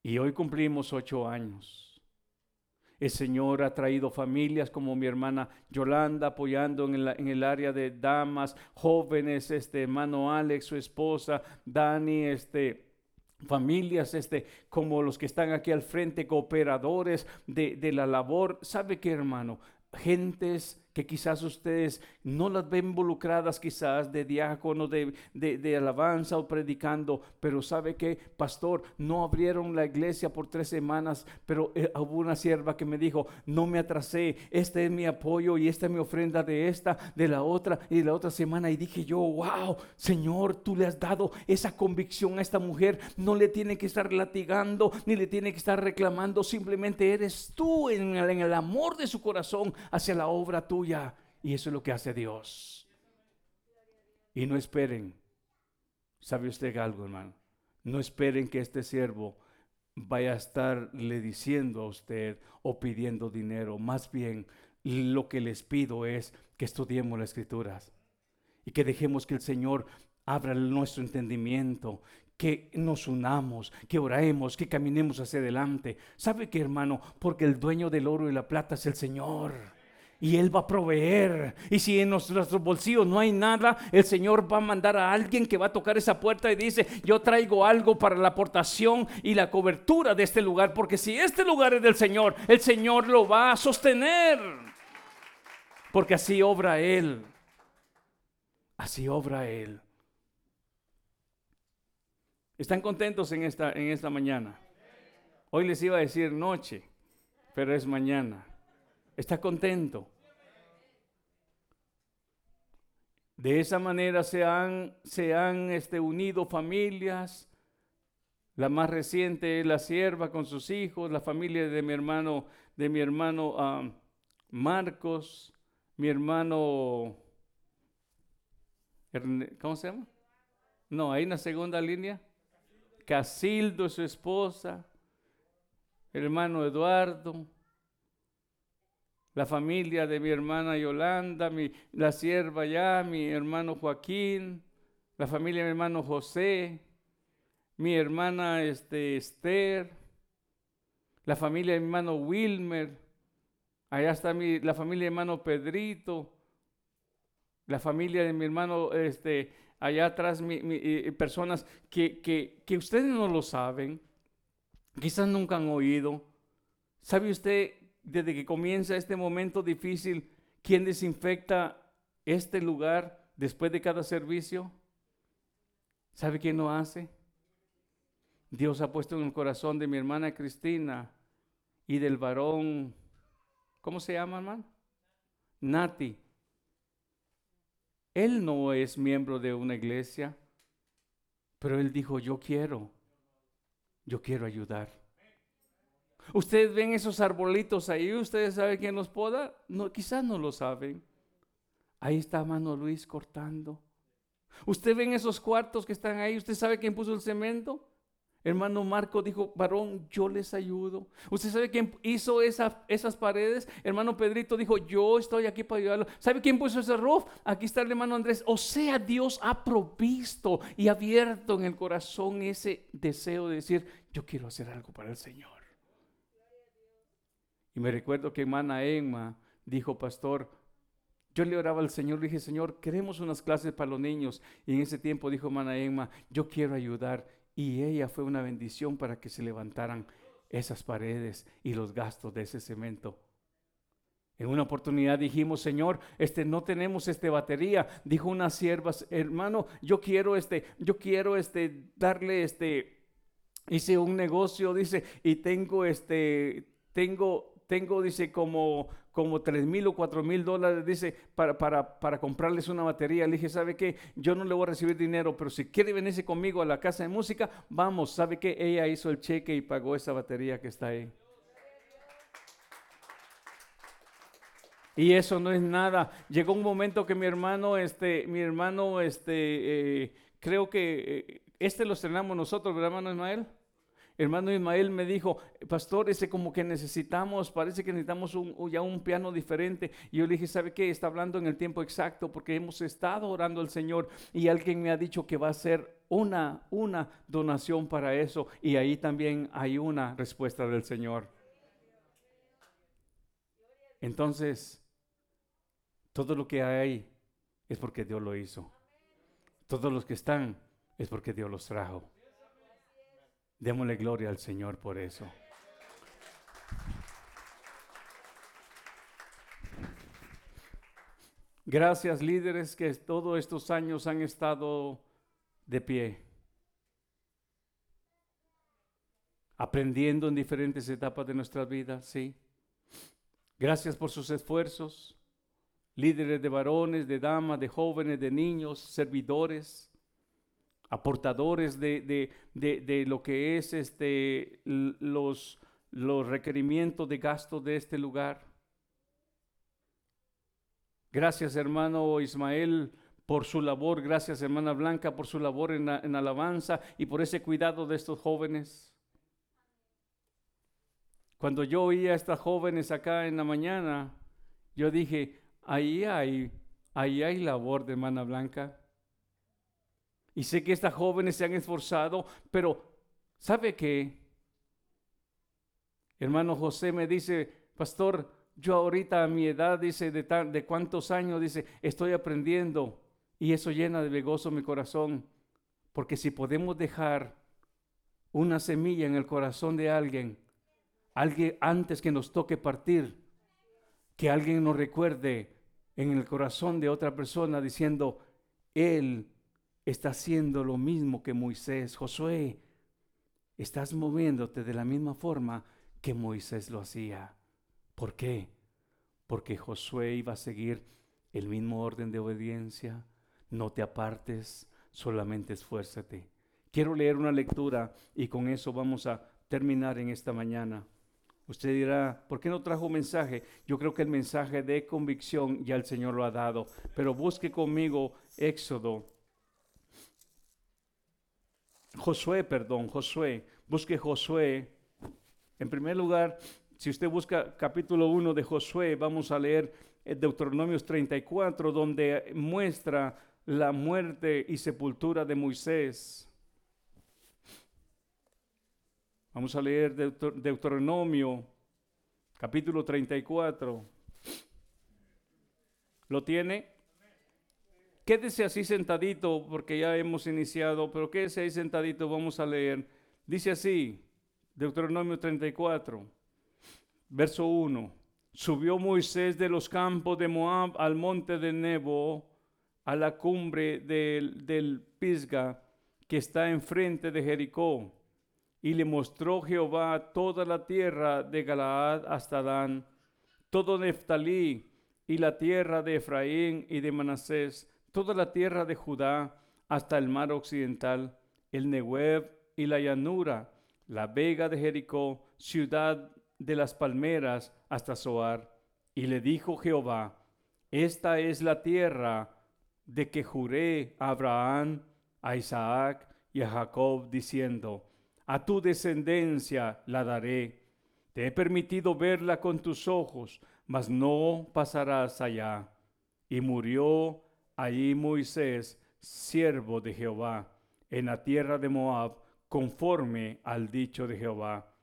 Y hoy cumplimos ocho años. El Señor ha traído familias como mi hermana Yolanda apoyando en en el, área de damas, jóvenes, este hermano Alex, su esposa, Dani, este familias este, como los que están aquí al frente, cooperadores de, de la labor. ¿Sabe qué, hermano? Gentes que quizás ustedes no las ven involucradas quizás de diácono, de, de, alabanza o predicando, pero sabe que, pastor, no abrieron la iglesia por tres semanas, pero eh, hubo una sierva que me dijo, no me atrasé, este es mi apoyo y esta es mi ofrenda de esta, de la otra y de la otra semana. Y dije yo, wow, Señor, tú le has dado esa convicción a esta mujer, no le tiene que estar latigando, ni le tiene que estar reclamando, simplemente eres tú en el, en el amor de su corazón hacia la obra tuya y eso es lo que hace Dios. Y no esperen, ¿sabe usted algo, hermano? No esperen que este siervo vaya a estarle diciendo a usted o pidiendo dinero. Más bien, lo que les pido es que estudiemos las escrituras y que dejemos que el Señor abra nuestro entendimiento, que nos unamos, que oremos, que caminemos hacia adelante. ¿Sabe qué, hermano? Porque el dueño del oro y la plata es el Señor y Él va a proveer. Y si en nuestros bolsillos no hay nada, el Señor va a mandar a alguien que va a tocar esa puerta y dice, yo traigo algo para la aportación y la cobertura de este lugar, porque si este lugar es del Señor, el Señor lo va a sostener. Porque así obra Él. Así obra Él. ¿Están contentos en esta, en esta mañana? Hoy les iba a decir noche, pero es mañana está contento. De esa manera se han, se han este, unido familias. La más reciente es la sierva con sus hijos, la familia de mi hermano, de mi hermano Marcos, mi hermano, ¿cómo se llama? No, en la segunda línea. Casildo, su esposa, hermano Eduardo, la familia de mi hermana Yolanda, mi, la sierva ya, mi hermano Joaquín, la familia de mi hermano José, mi hermana este, Esther, la familia de mi hermano Wilmer, allá está mi, la familia de mi hermano Pedrito, la familia de mi hermano, este, allá atrás, mi, personas que, que, que ustedes no lo saben, quizás nunca han oído. ¿Sabe usted desde que comienza este momento difícil, ¿quién desinfecta este lugar después de cada servicio? ¿Sabe quién lo hace? Dios ha puesto en el corazón de mi hermana Cristina y del varón, ¿cómo se llama, hermano? Nati. él no es miembro de una iglesia, pero él dijo, yo quiero, yo quiero ayudar. Ustedes ven esos arbolitos ahí, ustedes saben quién los poda, no, quizás no lo saben. Ahí está mano Luis cortando. Usted ven esos cuartos que están ahí, usted sabe quién puso el cemento. Hermano Marco dijo, varón, yo les ayudo. ¿Usted sabe quién hizo esas paredes? Hermano Pedrito dijo, yo estoy aquí para ayudarlo. ¿Sabe quién puso ese roof? Aquí está el hermano Andrés. O sea, Dios ha provisto y abierto en el corazón ese deseo de decir, yo quiero hacer algo para el Señor. Y me recuerdo que hermana Emma dijo, pastor, yo le oraba al Señor, le dije, Señor, queremos unas clases para los niños. Y en ese tiempo dijo hermana Emma, yo quiero ayudar y ella fue una bendición para que se levantaran esas paredes y los gastos de ese cemento. En una oportunidad dijimos, Señor, este no tenemos este batería. Dijo una sierva, hermano, yo quiero este, yo quiero este darle este hice un negocio, dice, y tengo este tengo tengo, dice, como, como 3 mil o 4 mil dólares, dice, para, para, para, comprarles una batería. Le dije, ¿sabe qué? Yo no le voy a recibir dinero, pero si quiere venirse conmigo a la casa de música, vamos. ¿Sabe qué? Ella hizo el cheque y pagó esa batería que está ahí. Y eso no es nada. Llegó un momento que mi hermano, este, mi hermano, este, eh, creo que eh, este lo estrenamos nosotros, ¿verdad, hermano Ismael? Hermano Ismael me dijo, pastor, ese como que necesitamos, parece que necesitamos un, ya un piano diferente. Y yo le dije, ¿sabe qué? Está hablando en el tiempo exacto porque hemos estado orando al Señor y alguien me ha dicho que va a ser una, una donación para eso. Y ahí también hay una respuesta del Señor. Entonces, todo lo que hay es porque Dios lo hizo. Todos los que están es porque Dios los trajo. Démosle gloria al Señor por eso. Gracias líderes que todos estos años han estado de pie, aprendiendo en diferentes etapas de nuestra vida, sí. Gracias por sus esfuerzos, líderes de varones, de damas, de jóvenes, de niños, servidores aportadores de, lo que es este, los, los requerimientos de gasto de este lugar. Gracias hermano Ismael por su labor, gracias hermana Blanca por su labor en, en alabanza y por ese cuidado de estos jóvenes. Cuando yo oía a estas jóvenes acá en la mañana, yo dije, ahí hay, ahí hay labor de hermana Blanca. Y sé que estas jóvenes se han esforzado, pero ¿sabe qué? Hermano José me dice, pastor, yo ahorita a mi edad, dice, de, de cuántos años, dice, estoy aprendiendo y eso llena de gozo mi corazón. Porque si podemos dejar una semilla en el corazón de alguien, alguien antes que nos toque partir, que alguien nos recuerde en el corazón de otra persona diciendo, Él está haciendo lo mismo que Moisés. Josué, estás moviéndote de la misma forma que Moisés lo hacía. ¿Por qué? Porque Josué iba a seguir el mismo orden de obediencia. No te apartes, solamente esfuérzate. Quiero leer una lectura y con eso vamos a terminar en esta mañana. Usted dirá, ¿por qué no trajo mensaje? Yo creo que el mensaje de convicción ya el Señor lo ha dado. Pero busque conmigo Éxodo Josué, perdón, Josué. Busque Josué. En primer lugar, si usted busca capítulo 1 de Josué, vamos a leer Deuteronomios 34, donde muestra la muerte y sepultura de Moisés. Vamos a leer Deuteronomio, capítulo 34. ¿Lo tiene? Quédese así sentadito porque ya hemos iniciado, pero quédese ahí sentadito, vamos a leer. Dice así, Deuteronomio 34, verso 1. Subió Moisés de los campos de Moab al monte de Nebo, a la cumbre del, del Pisga, que está enfrente de Jericó. Y le mostró Jehová toda la tierra de Galaad hasta Dan, todo Neftalí y la tierra de Efraín y de Manasés toda la tierra de Judá hasta el mar occidental, el Nehuev y la llanura, la vega de Jericó, ciudad de las palmeras hasta Zoar. Y le dijo Jehová, esta es la tierra de que juré a Abraham, a Isaac y a Jacob, diciendo, a tu descendencia la daré. Te he permitido verla con tus ojos, mas no pasarás allá. Y murió allí Moisés, siervo de Jehová, en la tierra de Moab, conforme al dicho de Jehová.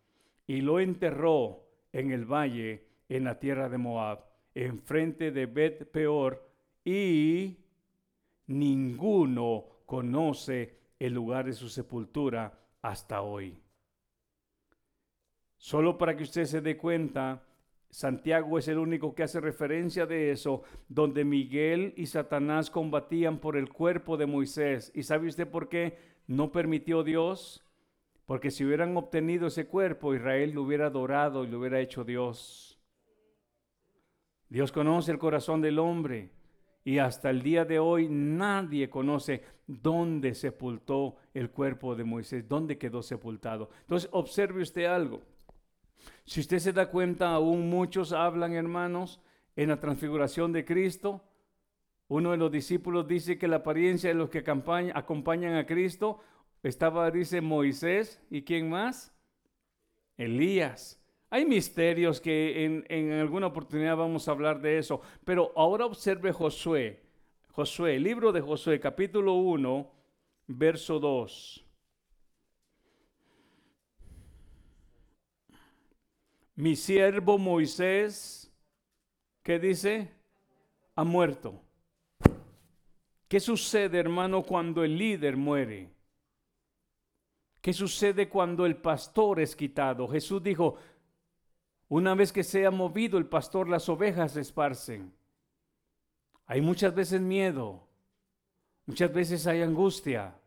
Y lo enterró en el valle, en la tierra de Moab, enfrente de Bet Peor, y ninguno conoce el lugar de su sepultura hasta hoy. Solo para que usted se dé cuenta, Santiago es el único que hace referencia de eso, donde Miguel y Satanás combatían por el cuerpo de Moisés. ¿Y sabe usted por qué no permitió Dios? Porque si hubieran obtenido ese cuerpo, Israel lo hubiera adorado y lo hubiera hecho Dios. Dios conoce el corazón del hombre y hasta el día de hoy nadie conoce dónde sepultó el cuerpo de Moisés, dónde quedó sepultado. Entonces, observe usted algo. Si usted se da cuenta, aún muchos hablan, hermanos, en la transfiguración de Cristo. Uno de los discípulos dice que la apariencia de los que acompañan a Cristo estaba, dice Moisés, ¿y quién más? Elías. Hay misterios que en, alguna oportunidad vamos a hablar de eso, pero ahora observe Josué. Josué, libro de Josué, capítulo 1, verso 2. Mi siervo Moisés, ¿qué dice? Ha muerto. ¿Qué sucede, hermano, cuando el líder muere? ¿Qué sucede cuando el pastor es quitado? Jesús dijo, una vez que sea movido el pastor, las ovejas se esparcen. Hay muchas veces miedo, muchas veces hay angustia,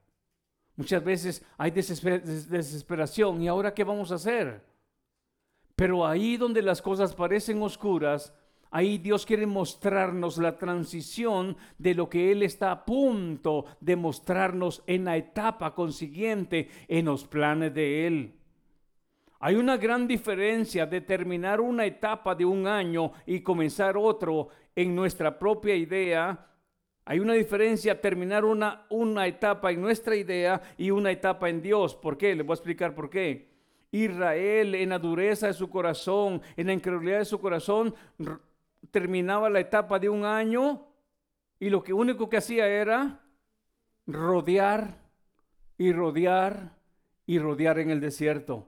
muchas veces hay desesperación. ¿Y ahora qué vamos a hacer? Pero ahí donde las cosas parecen oscuras, Ahí Dios quiere mostrarnos la transición de lo que Él está a punto de mostrarnos en la etapa consiguiente en los planes de Él. Hay una gran diferencia de terminar una etapa de un año y comenzar otro en nuestra propia idea. Hay una diferencia terminar una, una etapa en nuestra idea y una etapa en Dios. ¿Por qué? Le voy a explicar por qué. Israel en la dureza de su corazón, en la incredulidad de su corazón, terminaba la etapa de un año y lo que único que hacía era rodear y rodear y rodear en el desierto.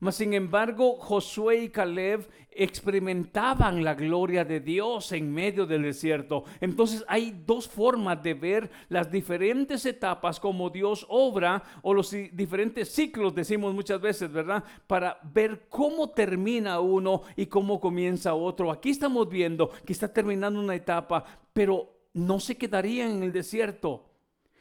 Mas sin embargo, Josué y Caleb experimentaban la gloria de Dios en medio del desierto. Entonces hay dos formas de ver las diferentes etapas como Dios obra o los diferentes ciclos, decimos muchas veces, ¿verdad? Para ver cómo termina uno y cómo comienza otro. Aquí estamos viendo que está terminando una etapa, pero no se quedaría en el desierto.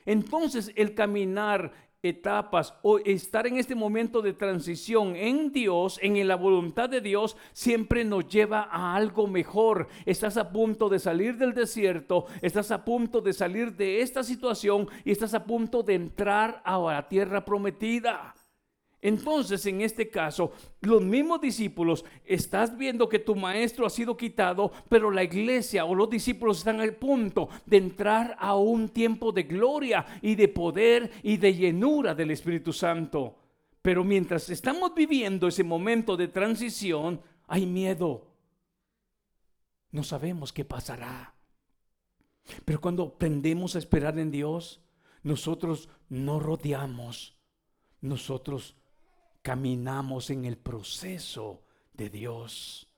Entonces el caminar etapas o estar en este momento de transición en Dios, en la voluntad de Dios, siempre nos lleva a algo mejor. Estás a punto de salir del desierto, estás a punto de salir de esta situación y estás a punto de entrar a la tierra prometida. Entonces, en este caso, los mismos discípulos, estás viendo que tu maestro ha sido quitado, pero la iglesia o los discípulos están al punto de entrar a un tiempo de gloria y de poder y de llenura del Espíritu Santo. Pero mientras estamos viviendo ese momento de transición, hay miedo. No sabemos qué pasará. Pero cuando aprendemos a esperar en Dios, nosotros no rodeamos, nosotros caminamos en el proceso de Dios.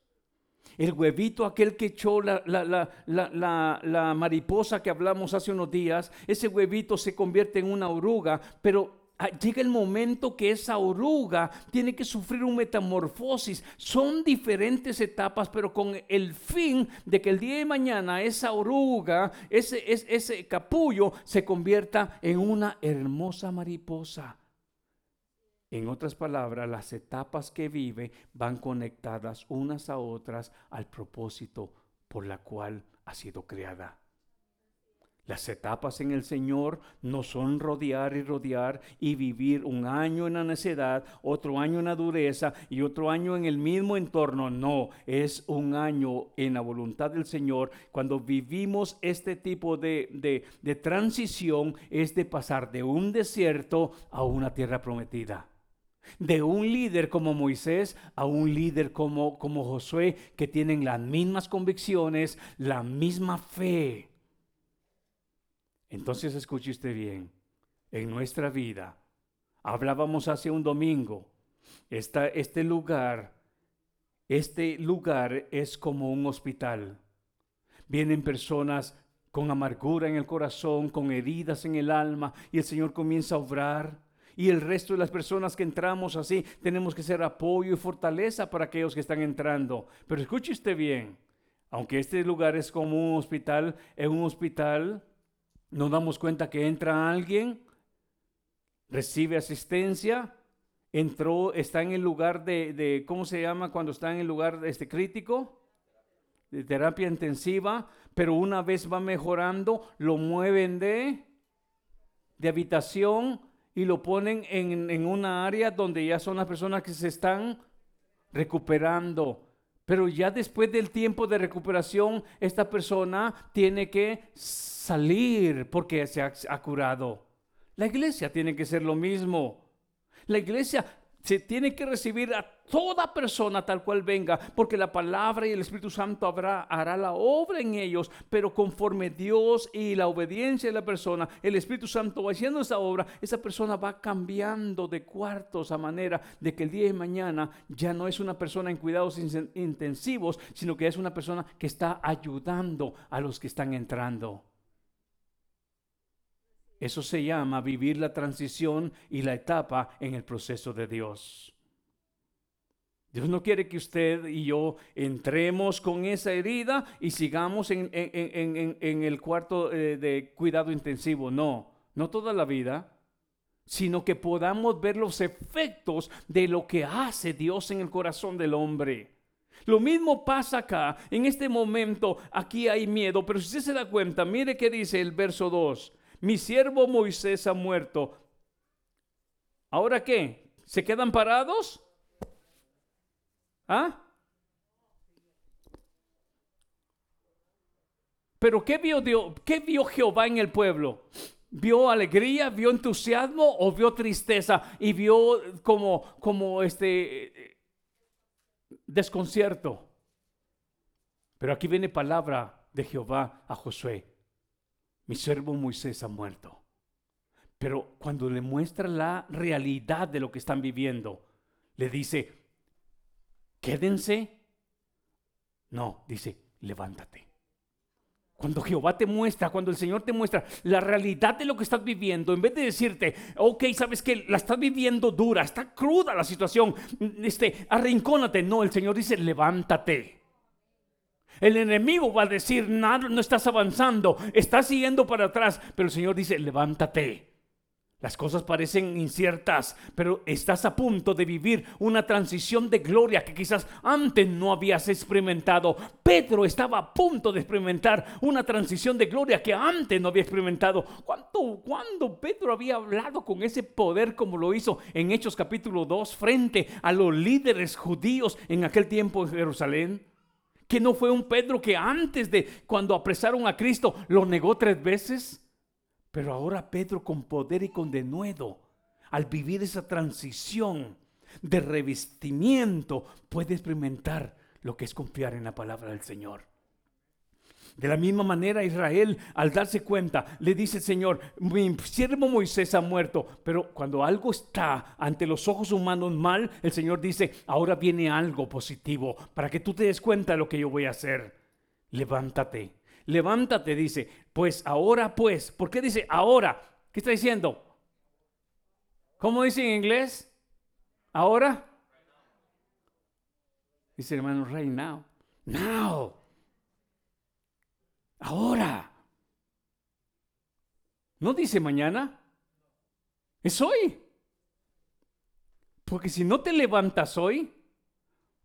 El huevito, aquel que echó la, la, mariposa que hablamos hace unos días, ese huevito se convierte en una oruga, pero ah, llega el momento que esa oruga tiene que sufrir un metamorfosis. Son diferentes etapas, pero con el fin de que el día de mañana esa oruga, ese, ese capullo, se convierta en una hermosa mariposa. En otras palabras, las etapas que vive van conectadas unas a otras al propósito por la cual ha sido creada. Las etapas en el Señor no son rodear y rodear y vivir un año en la necedad, otro año en la dureza y otro año en el mismo entorno. No, es un año en la voluntad del Señor. Cuando vivimos este tipo de, de, de transición es de pasar de un desierto a una tierra prometida de un líder como Moisés a un líder como, como Josué, que tienen las mismas convicciones, la misma fe. Entonces escuche usted bien, en nuestra vida, hablábamos hace un domingo, este lugar, este lugar es como un hospital. Vienen personas con amargura en el corazón, con heridas en el alma, y el Señor comienza a obrar y el resto de las personas que entramos así, tenemos que ser apoyo y fortaleza para aquellos que están entrando. Pero escuche usted bien, aunque este lugar es como un hospital, en un hospital nos damos cuenta que entra alguien, recibe asistencia, entró, está en el lugar de, ¿cómo se llama cuando está en el lugar este, crítico? De terapia intensiva, pero una vez va mejorando, lo mueven de, de habitación y lo ponen en, en una área donde ya son las personas que se están recuperando. Pero ya después del tiempo de recuperación, esta persona tiene que salir porque se ha, ha, curado. La iglesia tiene que ser lo mismo. La iglesia se tiene que recibir a toda persona tal cual venga, porque la palabra y el Espíritu Santo hará la obra en ellos, pero conforme Dios y la obediencia de la persona, el Espíritu Santo va haciendo esa obra, esa persona va cambiando de cuartos a manera de que el día de mañana ya no es una persona en cuidados intensivos, sino que es una persona que está ayudando a los que están entrando. Eso se llama vivir la transición y la etapa en el proceso de Dios. Dios no quiere que usted y yo entremos con esa herida y sigamos en, el cuarto eh, de cuidado intensivo. No, no toda la vida, sino que podamos ver los efectos de lo que hace Dios en el corazón del hombre. Lo mismo pasa acá. En este momento, aquí hay miedo, pero si usted se da cuenta, mire qué dice el verso 2 mi siervo Moisés ha muerto. ¿Ahora qué? ¿Se quedan parados? ¿Ah? Pero ¿qué vio, Dios, ¿qué vio Jehová en el pueblo? ¿Vio alegría, vio entusiasmo o vio tristeza y vio como, como este desconcierto? Pero aquí viene palabra de Jehová a Josué mi servo Moisés ha muerto. Pero cuando le muestra la realidad de lo que están viviendo, le dice, quédense. No, dice, levántate. Cuando Jehová te muestra, cuando el Señor te muestra la realidad de lo que estás viviendo, en vez de decirte, ok, sabes que la estás viviendo dura, está cruda la situación, este, arrincónate. No, el Señor dice, levántate. El enemigo va a decir, nada, no estás avanzando, estás siguiendo para atrás. Pero el Señor dice, levántate. Las cosas parecen inciertas, pero estás a punto de vivir una transición de gloria que quizás antes no habías experimentado. Pedro estaba a punto de experimentar una transición de gloria que antes no había experimentado. ¿Cuánto, ¿Cuándo Pedro había hablado con ese poder como lo hizo en Hechos capítulo 2 frente a los líderes judíos en aquel tiempo en Jerusalén? que no fue un Pedro que antes de cuando apresaron a Cristo lo negó tres veces. Pero ahora Pedro con poder y con denuedo, al vivir esa transición de revestimiento, puede experimentar lo que es confiar en la palabra del Señor. De la misma manera Israel, al darse cuenta, le dice el Señor, mi siervo Moisés ha muerto, pero cuando algo está ante los ojos humanos mal, el Señor dice, ahora viene algo positivo, para que tú te des cuenta de lo que yo voy a hacer. Levántate, levántate, dice, pues ahora pues, ¿por qué dice ahora? ¿Qué está diciendo? ¿Cómo dice en inglés? ¿Ahora? Dice hermano, right now. Now. Ahora. No dice mañana. Es hoy. Porque si no te levantas hoy,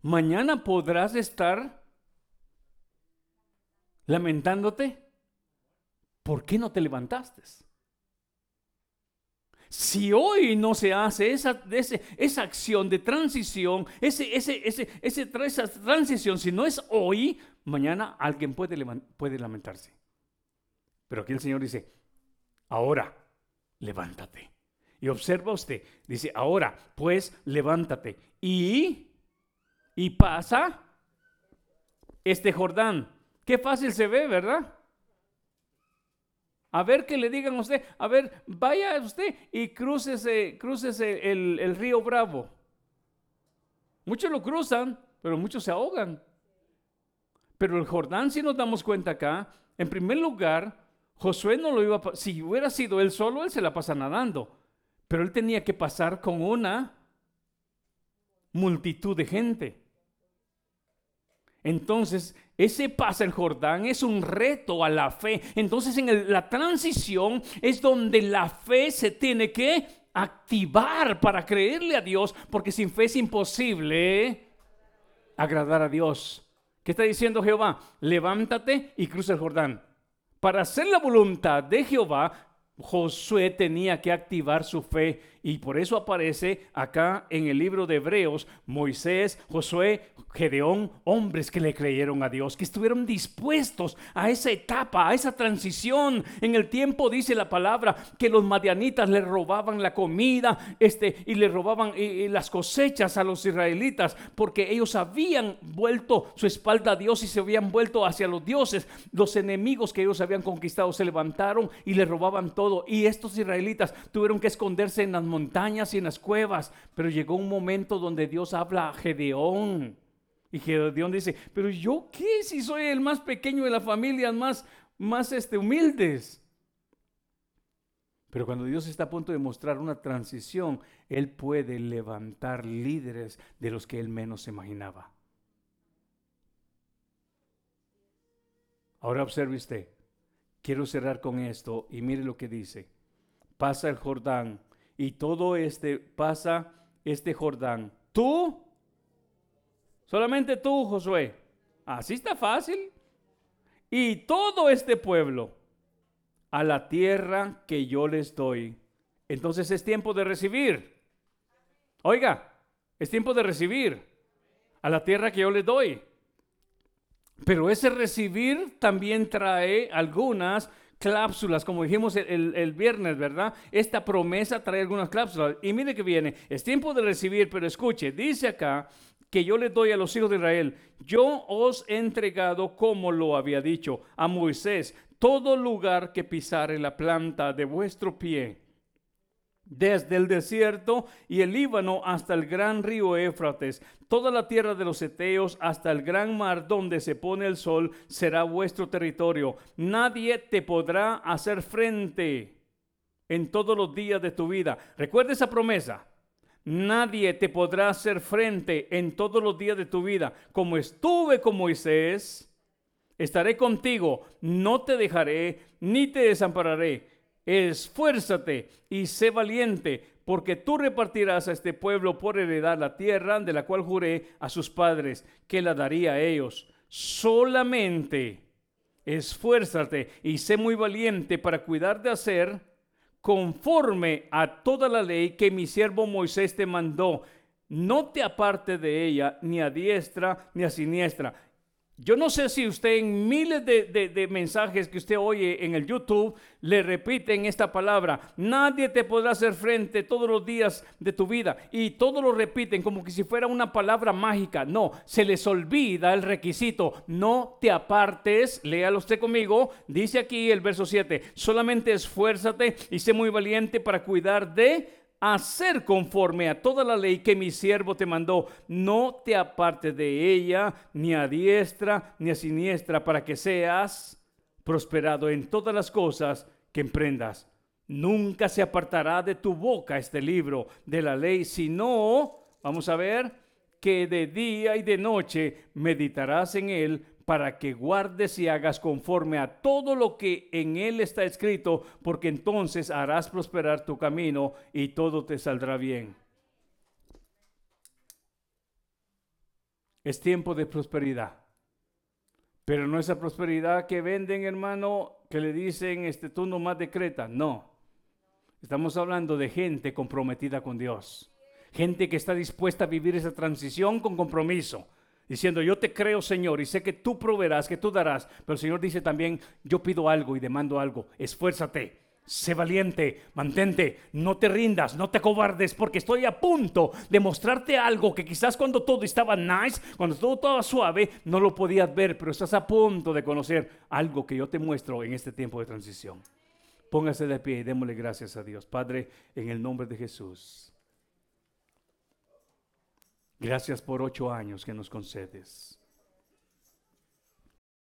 mañana podrás estar lamentándote ¿por qué no te levantaste? Si hoy no se hace esa, esa acción de transición, ese, ese, ese, esa transición, si no es hoy, mañana alguien puede, puede lamentarse. Pero aquí el Señor dice, ahora, levántate. Y observa usted, dice, ahora, pues, levántate. Y, y pasa este Jordán. Qué fácil se ve, ¿verdad? A ver que le digan a usted, a ver, vaya usted y crucese, crucese el, el río Bravo. Muchos lo cruzan, pero muchos se ahogan. Pero el Jordán, si nos damos cuenta acá, en primer lugar, Josué no lo iba a si hubiera sido él solo, él se la pasa nadando. Pero él tenía que pasar con una multitud de gente. Entonces, ese pasa el Jordán es un reto a la fe. Entonces, en la transición es donde la fe se tiene que activar para creerle a Dios, porque sin fe es imposible agradar a Dios. ¿Qué está diciendo Jehová? Levántate y cruza el Jordán. Para hacer la voluntad de Jehová, Josué tenía que activar su fe y por eso aparece acá en el libro de Hebreos Moisés, Josué, Gedeón, hombres que le creyeron a Dios, que estuvieron dispuestos a esa etapa, a esa transición. En el tiempo dice la palabra que los madianitas le robaban la comida este, y le robaban las cosechas a los israelitas porque ellos habían vuelto su espalda a Dios y se habían vuelto hacia los dioses. Los enemigos que ellos habían conquistado se levantaron y le robaban todo. Y estos israelitas tuvieron que esconderse en las montañas y en las cuevas. Pero llegó un momento donde Dios habla a Gedeón y Gedeón dice, pero yo qué si soy el más pequeño de la familia, más, más este, humildes. Pero cuando Dios está a punto de mostrar una transición, Él puede levantar líderes de los que Él menos se imaginaba. Ahora observe usted, quiero cerrar con esto y mire lo que dice. Pasa el Jordán y todo este, pasa este Jordán. Tú Solamente tú, Josué. Así está fácil. Y todo este pueblo a la tierra que yo les doy. Entonces es tiempo de recibir. Oiga, es tiempo de recibir a la tierra que yo les doy. Pero ese recibir también trae algunas cláusulas, como dijimos el, el, viernes, ¿verdad? Esta promesa trae algunas cláusulas. Y mire que viene, es tiempo de recibir, pero escuche, dice acá que yo les doy a los hijos de Israel, yo os he entregado como lo había dicho a Moisés, todo lugar que pisare la planta de vuestro pie, desde el desierto y el Líbano hasta el gran río Éfrates, toda la tierra de los Eteos hasta el gran mar donde se pone el sol, será vuestro territorio. Nadie te podrá hacer frente en todos los días de tu vida. Recuerda esa promesa. Nadie te podrá hacer frente en todos los días de tu vida. Como estuve con Moisés, estaré contigo, no te dejaré ni te desampararé. Esfuérzate y sé valiente, porque tú repartirás a este pueblo por heredad la tierra de la cual juré a sus padres que la daría a ellos. Solamente esfuérzate y sé muy valiente para cuidar de hacer conforme a toda la ley que mi siervo Moisés te mandó. No te aparte de ella, ni a diestra ni a siniestra. Yo no sé si usted en miles de, mensajes que usted oye en el YouTube le repiten esta palabra. Nadie te podrá hacer frente todos los días de tu vida. Y todos lo repiten como que si fuera una palabra mágica. No, se les olvida el requisito. No te apartes. Léalo usted conmigo. Dice aquí el verso 7. Solamente esfuérzate y sé muy valiente para cuidar de hacer conforme a toda la ley que mi siervo te mandó. No te apartes de ella, ni a diestra, ni a siniestra, para que seas prosperado en todas las cosas que emprendas. Nunca se apartará de tu boca este libro de la ley, sino, vamos a ver, que de día y de noche meditarás en él para que guardes y hagas conforme a todo lo que en él está escrito, porque entonces harás prosperar tu camino y todo te saldrá bien. Es tiempo de prosperidad. Pero no esa prosperidad que venden, hermano, que le dicen, este, tú nomás decreta. No. Estamos hablando de gente comprometida con Dios. Gente que está dispuesta a vivir esa transición con compromiso. Diciendo, yo te creo, Señor, y sé que tú proveerás, que tú darás. Pero el Señor dice también, yo pido algo y demando algo. Esfuérzate Sé valiente, mantente, no te rindas, no te cobardes, porque estoy a punto de mostrarte algo que quizás cuando todo estaba nice, cuando todo estaba suave, no lo podías ver, pero estás a punto de conocer algo que yo te muestro en este tiempo de transición. Póngase de pie y démosle gracias a Dios. Padre, en el nombre de Jesús. Gracias por ocho años que nos concedes.